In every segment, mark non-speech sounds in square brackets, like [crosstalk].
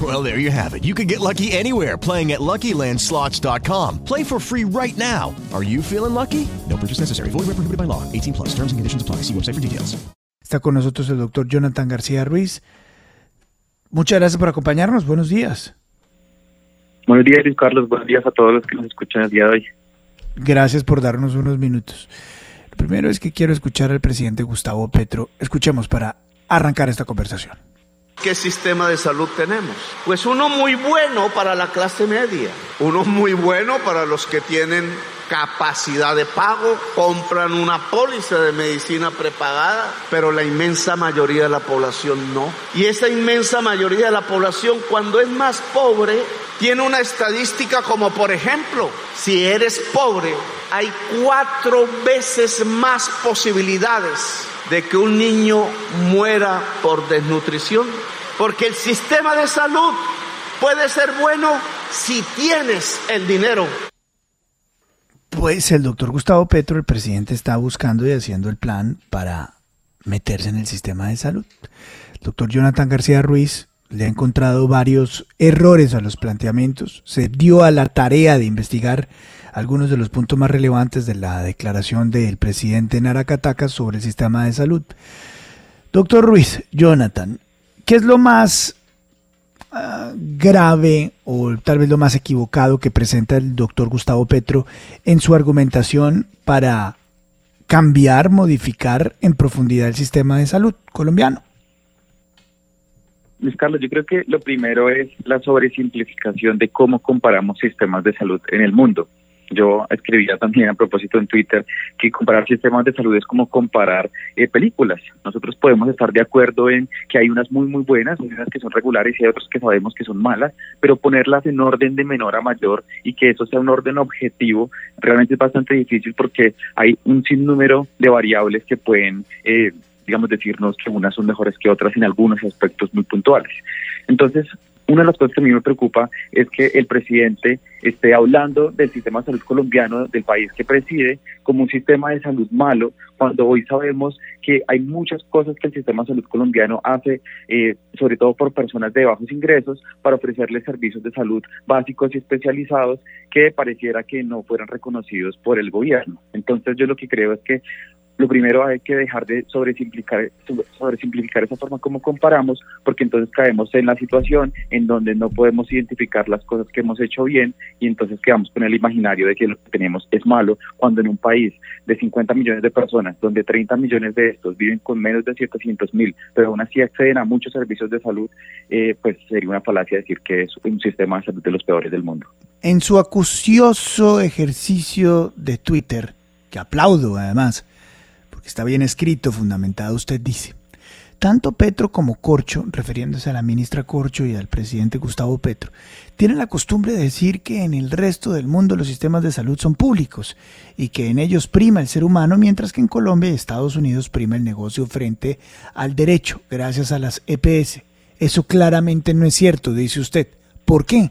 Well, there you have it. You can get lucky anywhere playing at LuckyLandSlots.com. Play for free right now. Are you feeling lucky? No purchase necessary. Void where prohibited by law. 18 plus. Terms and conditions apply. See website for details. Está con nosotros el doctor Jonathan García Ruiz. Muchas gracias por acompañarnos. Buenos días. Buenos días, Luis Carlos. Buenos días a todos los que nos escuchan el día de hoy. Gracias por darnos unos minutos. Lo primero es que quiero escuchar al presidente Gustavo Petro. Escuchemos para arrancar esta conversación. ¿Qué sistema de salud tenemos? Pues uno muy bueno para la clase media, uno muy bueno para los que tienen capacidad de pago, compran una póliza de medicina prepagada, pero la inmensa mayoría de la población no. Y esa inmensa mayoría de la población cuando es más pobre tiene una estadística como por ejemplo, si eres pobre, hay cuatro veces más posibilidades de que un niño muera por desnutrición. Porque el sistema de salud puede ser bueno si tienes el dinero. Pues el doctor Gustavo Petro, el presidente, está buscando y haciendo el plan para meterse en el sistema de salud. El doctor Jonathan García Ruiz le ha encontrado varios errores a los planteamientos. Se dio a la tarea de investigar algunos de los puntos más relevantes de la declaración del presidente Naracataca sobre el sistema de salud. Doctor Ruiz, Jonathan, ¿qué es lo más uh, grave o tal vez lo más equivocado que presenta el doctor Gustavo Petro en su argumentación para cambiar, modificar en profundidad el sistema de salud colombiano? Luis Carlos, yo creo que lo primero es la sobresimplificación de cómo comparamos sistemas de salud en el mundo. Yo escribía también a propósito en Twitter que comparar sistemas de salud es como comparar eh, películas. Nosotros podemos estar de acuerdo en que hay unas muy, muy buenas, unas que son regulares y hay otras que sabemos que son malas, pero ponerlas en orden de menor a mayor y que eso sea un orden objetivo realmente es bastante difícil porque hay un sinnúmero de variables que pueden... Eh, digamos, decirnos que unas son mejores que otras en algunos aspectos muy puntuales. Entonces, una de las cosas que a mí me preocupa es que el presidente esté hablando del sistema de salud colombiano, del país que preside, como un sistema de salud malo, cuando hoy sabemos que hay muchas cosas que el sistema de salud colombiano hace, eh, sobre todo por personas de bajos ingresos, para ofrecerles servicios de salud básicos y especializados que pareciera que no fueran reconocidos por el gobierno. Entonces yo lo que creo es que lo primero hay que dejar de sobresimplificar, sobresimplificar esa forma como comparamos, porque entonces caemos en la situación en donde no podemos identificar las cosas que hemos hecho bien y entonces quedamos con el imaginario de que lo que tenemos es malo, cuando en un país de 50 millones de personas, donde 30 millones de estos viven con menos de 700 mil, pero aún así acceden a muchos servicios de salud, eh, pues sería una falacia decir que es un sistema de salud de los peores del mundo. En su acucioso ejercicio de Twitter, que aplaudo además, está bien escrito, fundamentado, usted dice. Tanto Petro como Corcho, refiriéndose a la ministra Corcho y al presidente Gustavo Petro, tienen la costumbre de decir que en el resto del mundo los sistemas de salud son públicos y que en ellos prima el ser humano, mientras que en Colombia y Estados Unidos prima el negocio frente al derecho, gracias a las EPS. Eso claramente no es cierto, dice usted. ¿Por qué?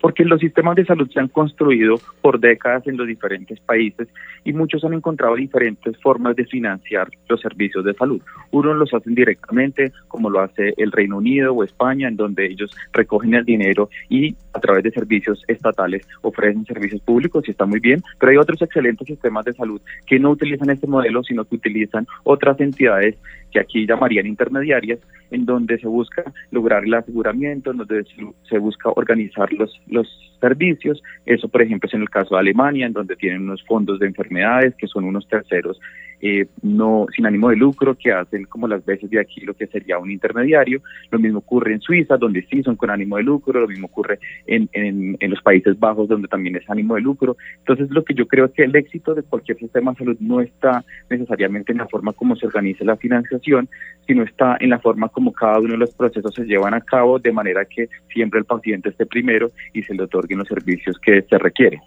Porque los sistemas de salud se han construido por décadas en los diferentes países y muchos han encontrado diferentes formas de financiar los servicios de salud. Unos los hacen directamente, como lo hace el Reino Unido o España, en donde ellos recogen el dinero y a través de servicios estatales ofrecen servicios públicos y está muy bien, pero hay otros excelentes sistemas de salud que no utilizan este modelo, sino que utilizan otras entidades que aquí llamarían intermediarias, en donde se busca lograr el aseguramiento, en donde se busca organizar los, los servicios. Eso, por ejemplo, es en el caso de Alemania, en donde tienen unos fondos de enfermedades que son unos terceros eh, no sin ánimo de lucro que hacen como las veces de aquí lo que sería un intermediario. Lo mismo ocurre en Suiza, donde sí son con ánimo de lucro. Lo mismo ocurre en, en, los Países Bajos, donde también es ánimo de lucro. Entonces, lo que yo creo es que el éxito de cualquier sistema de salud no está necesariamente en la forma como se organiza la financiación, sino está en la forma como cada uno de los procesos se llevan a cabo, de manera que siempre el paciente esté primero y se le los servicios que se requieren.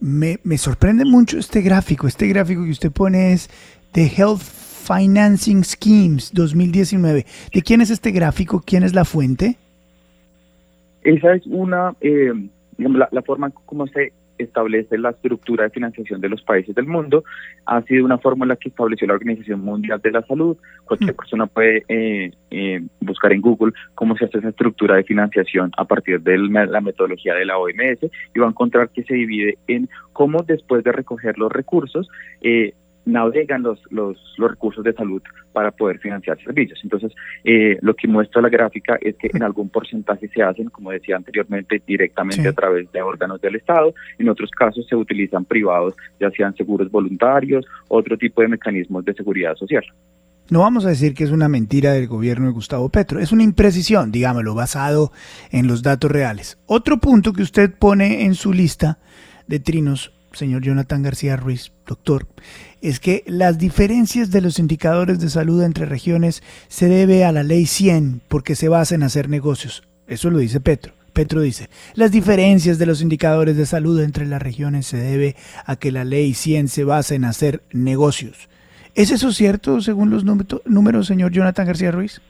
Me, me sorprende mucho este gráfico. Este gráfico que usted pone es de Health Financing Schemes 2019. ¿De quién es este gráfico? ¿Quién es la fuente? Esa es una, eh, la forma como se establece la estructura de financiación de los países del mundo. Ha sido una fórmula que estableció la Organización Mundial de la Salud. Cualquier persona puede eh, eh, buscar en Google cómo se hace esa estructura de financiación a partir de la metodología de la OMS y va a encontrar que se divide en cómo después de recoger los recursos, eh, navegan los, los, los, recursos de salud para poder financiar servicios. Entonces, eh, lo que muestra la gráfica es que en algún porcentaje se hacen, como decía anteriormente, directamente Sí. a través de órganos del Estado. En otros casos se utilizan privados, ya sean seguros voluntarios, otro tipo de mecanismos de seguridad social. No vamos a decir que es una mentira del gobierno de Gustavo Petro, es una imprecisión, digámoslo, basado en los datos reales. Otro punto que usted pone en su lista de trinos, señor Jonathan García Ruiz, doctor, es que las diferencias de los indicadores de salud entre regiones se debe a la ley 100 porque se basa en hacer negocios. Eso lo dice Petro. Petro dice, las diferencias de los indicadores de salud entre las regiones se debe a que la ley 100 se basa en hacer negocios. ¿Es eso cierto según los número- números, señor Jonathan García Ruiz?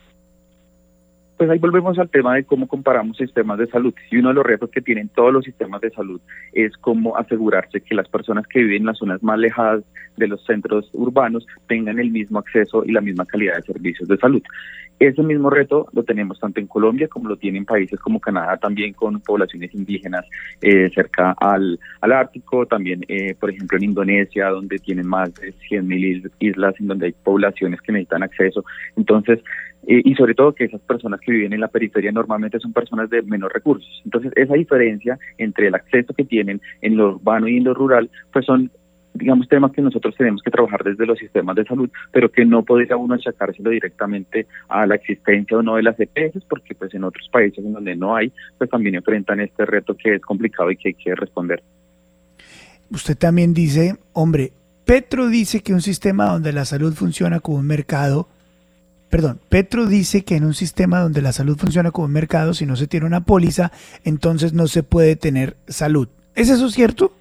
Pues ahí volvemos al tema de cómo comparamos sistemas de salud. Y uno de los retos que tienen todos los sistemas de salud es cómo asegurarse que las personas que viven en las zonas más alejadas de los centros urbanos tengan el mismo acceso y la misma calidad de servicios de salud. Ese mismo reto lo tenemos tanto en Colombia como lo tienen países como Canadá, también con poblaciones indígenas eh, cerca al, Ártico, también, eh, por ejemplo, en Indonesia, donde tienen más de 100.000 islas, en donde hay poblaciones que necesitan acceso. Entonces, eh, y sobre todo que esas personas que viven en la periferia normalmente son personas de menos recursos. Entonces, esa diferencia entre el acceso que tienen en lo urbano y en lo rural, pues son digamos, temas que nosotros tenemos que trabajar desde los sistemas de salud, pero que no podría uno achacárselo directamente a la existencia o no de las EPS, porque pues en otros países en donde no hay, pues también enfrentan este reto que es complicado y que hay que responder. Usted también dice, hombre, Petro dice que un sistema donde la salud funciona como un mercado, perdón, Petro dice que en un sistema donde la salud funciona como un mercado, si no se tiene una póliza, entonces no se puede tener salud. ¿Es eso cierto?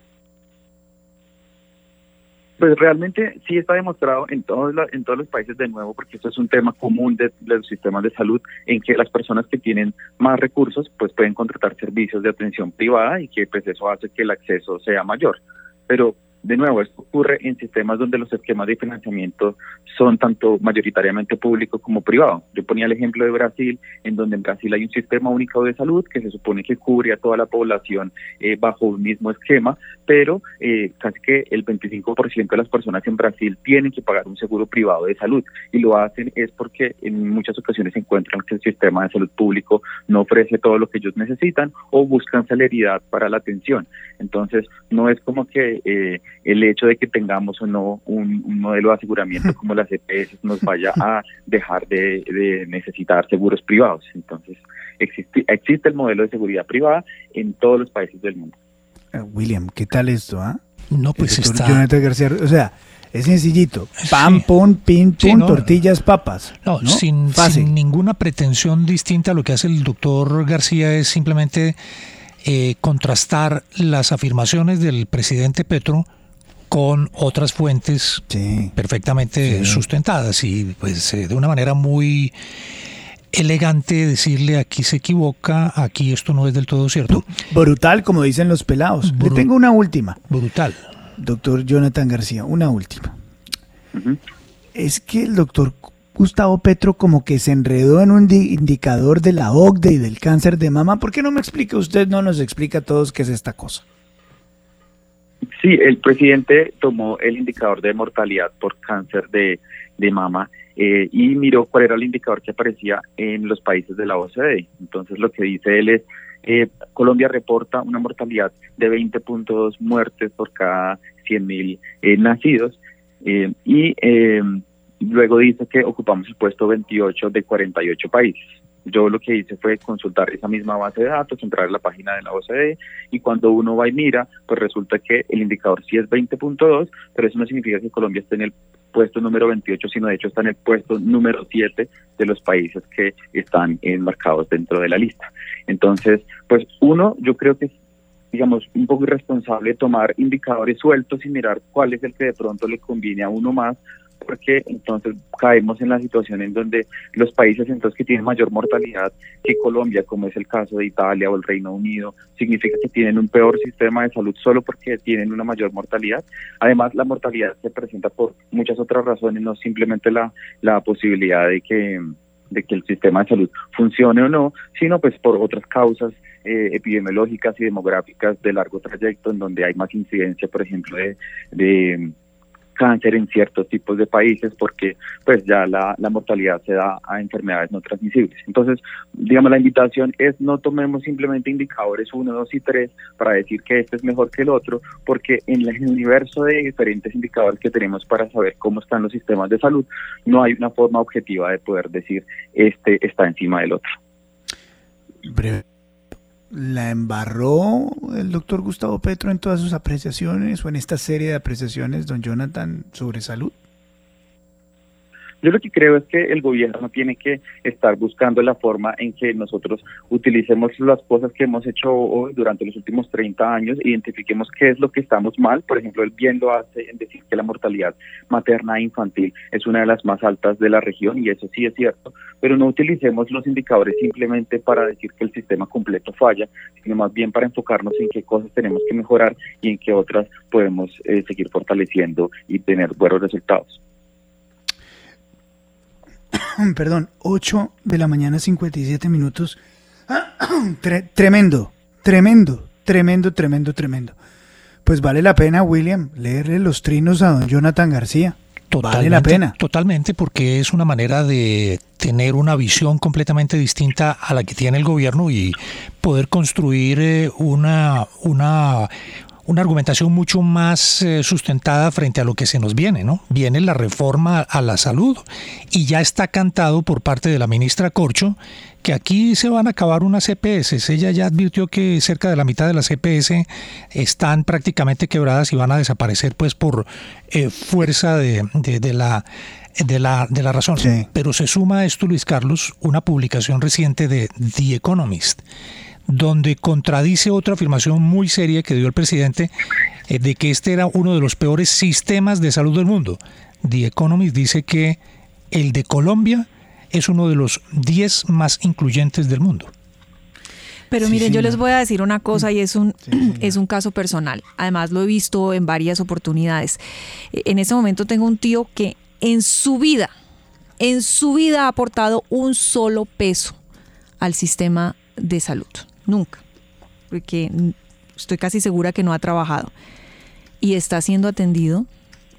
Pues realmente sí está demostrado en todos, los países de nuevo, porque esto es un tema común de, de los sistemas de salud, en que las personas que tienen más recursos pues pueden contratar servicios de atención privada y que pues eso hace que el acceso sea mayor. Pero de nuevo, esto ocurre en sistemas donde los esquemas de financiamiento son tanto mayoritariamente público como privado. Yo ponía el ejemplo de Brasil, en donde en Brasil hay un sistema único de salud que se supone que cubre a toda la población eh, bajo un mismo esquema, pero eh, casi que el 25% de las personas en Brasil tienen que pagar un seguro privado de salud y lo hacen es porque en muchas ocasiones encuentran que el sistema de salud público no ofrece todo lo que ellos necesitan o buscan celeridad para la atención. Entonces, no es como que eh, el hecho de que tengamos o no un, un modelo de aseguramiento como las EPS nos vaya a dejar de, de necesitar seguros privados. Entonces, existe, existe el modelo de seguridad privada en todos los países del mundo. Eh, William, ¿qué tal esto? ah? No, pues está. Jonathan García o sea, es sencillito. Pan, Sí. pon, pin, Sí, pun, no. tortillas, papas. No, ¿no? Sin, sin ninguna pretensión distinta, lo que hace el doctor García es simplemente eh, contrastar las afirmaciones del presidente Petro con otras fuentes Sí. perfectamente Sí. sustentadas y pues eh, de una manera muy elegante decirle aquí se equivoca, aquí esto no es del todo cierto. Brutal, como dicen los pelados. Le tengo una última. Brutal. Doctor Jonathan García, una última. Es que el doctor Gustavo Petro como que se enredó en un di- indicador de la OCDE y del cáncer de mama. ¿Por qué no me explica usted, no nos explica a todos qué es esta cosa? Sí, el presidente tomó el indicador de mortalidad por cáncer de, de mama eh, y miró cuál era el indicador que aparecía en los países de la OCDE. Entonces lo que dice él es eh, Colombia reporta una mortalidad de 20.2 muertes por cada 100.000 eh, nacidos eh, y eh, luego dice que ocupamos el puesto 28 de 48 países. Yo lo que hice fue consultar esa misma base de datos, entrar en la página de la OCDE y cuando uno va y mira, pues resulta que el indicador sí es 20.2, pero eso no significa que Colombia esté en el puesto número 28, sino de hecho está en el puesto número 7 de los países que están enmarcados dentro de la lista. Entonces, pues uno, yo creo que digamos, un poco irresponsable tomar indicadores sueltos y mirar cuál es el que de pronto le conviene a uno más, porque entonces caemos en la situación en donde los países entonces que tienen mayor mortalidad que Colombia, como es el caso de Italia o el Reino Unido, significa que tienen un peor sistema de salud solo porque tienen una mayor mortalidad. Además, la mortalidad se presenta por muchas otras razones, no simplemente la, la posibilidad de que de que el sistema de salud funcione o no, sino pues por otras causas eh, epidemiológicas y demográficas de largo trayecto, en donde hay más incidencia, por ejemplo, de, de cáncer en ciertos tipos de países porque pues ya la, la, mortalidad se da a enfermedades no transmisibles. Entonces, digamos, la invitación es no tomemos simplemente indicadores 1, 2 y 3 para decir que este es mejor que el otro, porque en el universo de diferentes indicadores que tenemos para saber cómo están los sistemas de salud, no hay una forma objetiva de poder decir este está encima del otro. Breve la embarró el doctor Gustavo Petro en todas sus apreciaciones o en esta serie de apreciaciones, don Jonathan, sobre salud? Yo lo que creo es que el gobierno tiene que estar buscando la forma en que nosotros utilicemos las cosas que hemos hecho hoy durante los últimos 30 años, identifiquemos qué es lo que estamos mal. Por ejemplo, él bien lo hace en decir que la mortalidad materna e infantil es una de las más altas de la región y eso sí es cierto, pero no utilicemos los indicadores simplemente para decir que el sistema completo falla, sino más bien para enfocarnos en qué cosas tenemos que mejorar y en qué otras podemos eh, seguir fortaleciendo y tener buenos resultados. [coughs] perdón, 8 de la mañana, 57 minutos. [coughs] tremendo, tremendo, tremendo, tremendo, tremendo. Pues vale la pena, William, leerle los trinos a don Jonathan García. vale la pena. Totalmente, porque es una manera de tener una visión completamente distinta a la que tiene el gobierno y poder construir eh, una, una, una argumentación mucho más eh, sustentada frente a lo que se nos viene, ¿no? Viene la reforma a la salud y ya está cantado por parte de la ministra Corcho que aquí se van a acabar unas EPS. Ella ya advirtió que cerca de la mitad de las EPS están prácticamente quebradas y van a desaparecer pues por eh, fuerza de, la de la, de la razón. Pero se suma a esto, Luis Carlos, una publicación reciente de The Economist donde contradice otra afirmación muy seria que dio el presidente eh, de que este era uno de los peores sistemas de salud del mundo. The Economist dice que el de Colombia es uno de los 10 más incluyentes del mundo. Pero miren, yo les voy a decir una cosa y es un, es un caso personal. Además lo he visto en varias oportunidades. En este momento tengo un tío que en su vida, en su vida ha aportado un solo peso al sistema de salud nunca, porque estoy casi segura que no ha trabajado. Y está siendo atendido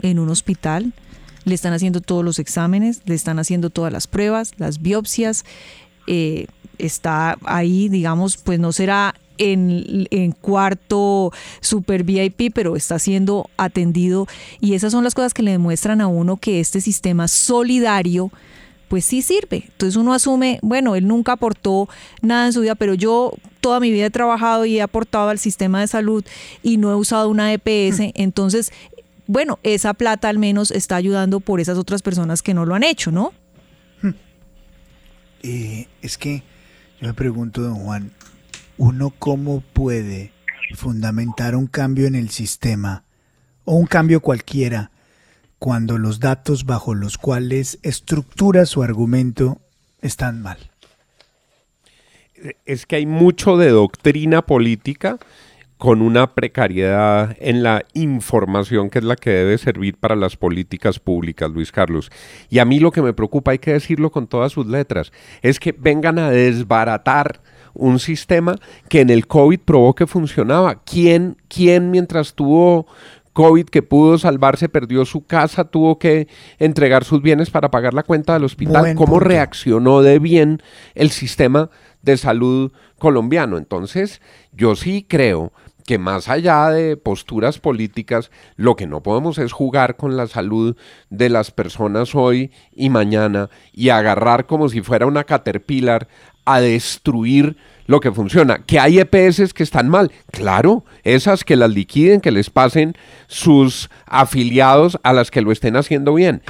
en un hospital, le están haciendo todos los exámenes, le están haciendo todas las pruebas, las biopsias, eh, está ahí, digamos, pues no será en, en, cuarto super VIP, pero está siendo atendido. Y esas son las cosas que le demuestran a uno que este sistema solidario pues sí sirve. Entonces uno asume, bueno, él nunca aportó nada en su vida, pero yo toda mi vida he trabajado y he aportado al sistema de salud y no he usado una EPS, mm. entonces, bueno, esa plata al menos está ayudando por esas otras personas que no lo han hecho, ¿no? Hmm. Eh, es que yo me pregunto, don Juan, ¿uno cómo puede fundamentar un cambio en el sistema o un cambio cualquiera? Cuando los datos bajo los cuales estructura su argumento están mal. Es que hay mucho de doctrina política con una precariedad en la información que es la que debe servir para las políticas públicas, Luis Carlos. Y a mí lo que me preocupa, hay que decirlo con todas sus letras, es que vengan a desbaratar un sistema que en el COVID probó que funcionaba. ¿Quién, quién mientras tuvo COVID que pudo salvarse, perdió su casa, tuvo que entregar sus bienes para pagar la cuenta del hospital. ¿Cómo reaccionó de bien el sistema de salud colombiano. Entonces, yo sí creo que más allá de posturas políticas, lo que no podemos es jugar con la salud de las personas hoy y mañana y agarrar como si fuera una caterpillar a destruir lo que funciona. Que hay EPS que están mal, claro, esas que las liquiden, que les pasen sus afiliados a las que lo estén haciendo bien,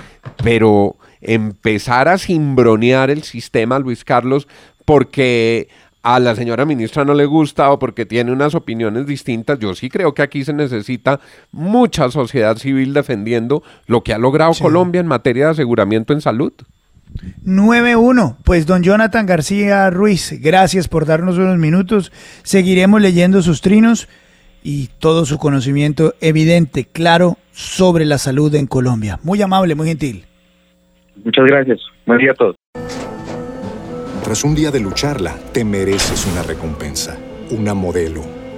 pero empezar a cimbronear el sistema, Luis Carlos, porque a la señora ministra no le gusta o porque tiene unas opiniones distintas. Yo sí creo que aquí se necesita mucha sociedad civil defendiendo lo que ha logrado Colombia en materia de aseguramiento en salud. 9-1. Pues don Jonathan García Ruiz, gracias por darnos unos minutos. Seguiremos leyendo sus trinos y todo su conocimiento evidente, claro, sobre la salud en Colombia. Muy amable, muy gentil. Muchas gracias. Buen día a todos. Tras un día de lucharla, te mereces una recompensa, una modelo,